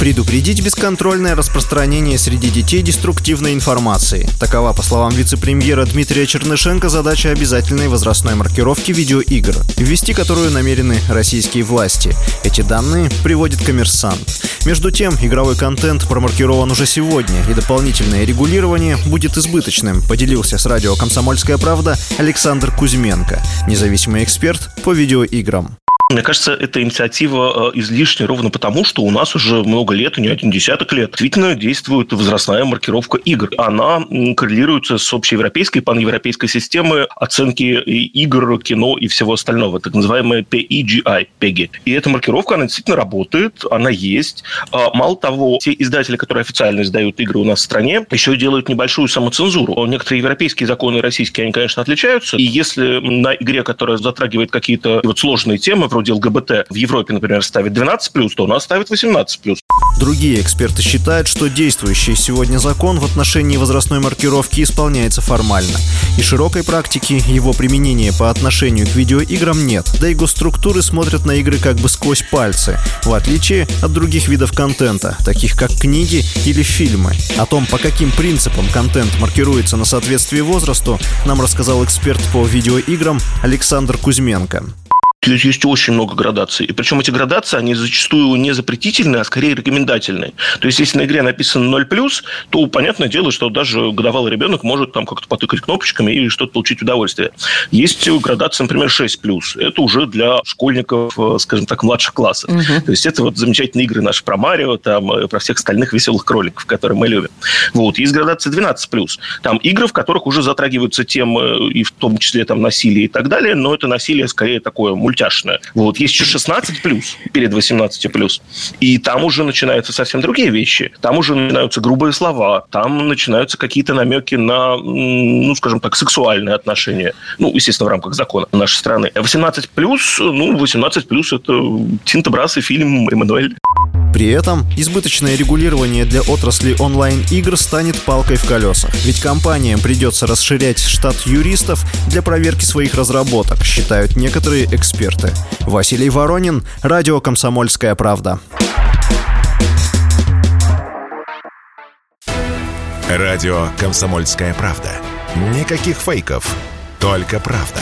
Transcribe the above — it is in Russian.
Предупредить бесконтрольное распространение среди детей деструктивной информации. Такова, по словам вице-премьера Дмитрия Чернышенко, задача обязательной возрастной маркировки видеоигр, ввести которую намерены российские власти. Эти данные приводит коммерсант. Между тем, игровой контент промаркирован уже сегодня, и дополнительное регулирование будет избыточным, поделился с радио «Комсомольская правда» Александр Кузьменко, независимый эксперт по видеоиграм. Мне кажется, эта инициатива э, излишняя ровно потому, что у нас уже много лет, и не один десяток лет, действительно действует возрастная маркировка игр. Она коррелируется с общеевропейской, паневропейской системой оценки игр, кино и всего остального, так называемая PEGI, PEGI. И эта маркировка, она действительно работает, она есть. А, мало того, те издатели, которые официально издают игры у нас в стране, еще делают небольшую самоцензуру. Некоторые европейские законы и российские, они, конечно, отличаются. И если на игре, которая затрагивает какие-то вот сложные темы, вроде ЛГБТ в Европе, например, ставит 12+, то у нас ставит 18+. Другие эксперты считают, что действующий сегодня закон в отношении возрастной маркировки исполняется формально. И широкой практики его применения по отношению к видеоиграм нет. Да и госструктуры смотрят на игры как бы сквозь пальцы, в отличие от других видов контента, таких как книги или фильмы. О том, по каким принципам контент маркируется на соответствие возрасту, нам рассказал эксперт по видеоиграм Александр Кузьменко. Есть очень много градаций. И причем эти градации, они зачастую не запретительные, а скорее рекомендательные. То есть, если на игре написано 0+, то понятное дело, что даже годовалый ребенок может там как-то потыкать кнопочками и что-то получить удовольствие. Есть градация, например, 6+. Это уже для школьников, э, скажем так, младших классов. Угу. То есть, это вот замечательные игры наши про Марио, там, э, про всех остальных веселых кроликов, которые мы любим. Вот. Есть градация 12+. Там игры, в которых уже затрагиваются темы, и в том числе там насилие и так далее, но это насилие скорее такое мультяшная. Вот. Есть еще 16 плюс перед 18 плюс. И там уже начинаются совсем другие вещи. Там уже начинаются грубые слова, там начинаются какие-то намеки на, ну, скажем так, сексуальные отношения. Ну, естественно, в рамках закона нашей страны. 18 плюс, ну, 18 плюс это Тинто Брас и фильм «Эммануэль». При этом избыточное регулирование для отрасли онлайн-игр станет палкой в колесах. Ведь компаниям придется расширять штат юристов для проверки своих разработок, считают некоторые эксперты. Василий Воронин, Радио «Комсомольская правда». Радио «Комсомольская правда». Никаких фейков, только правда.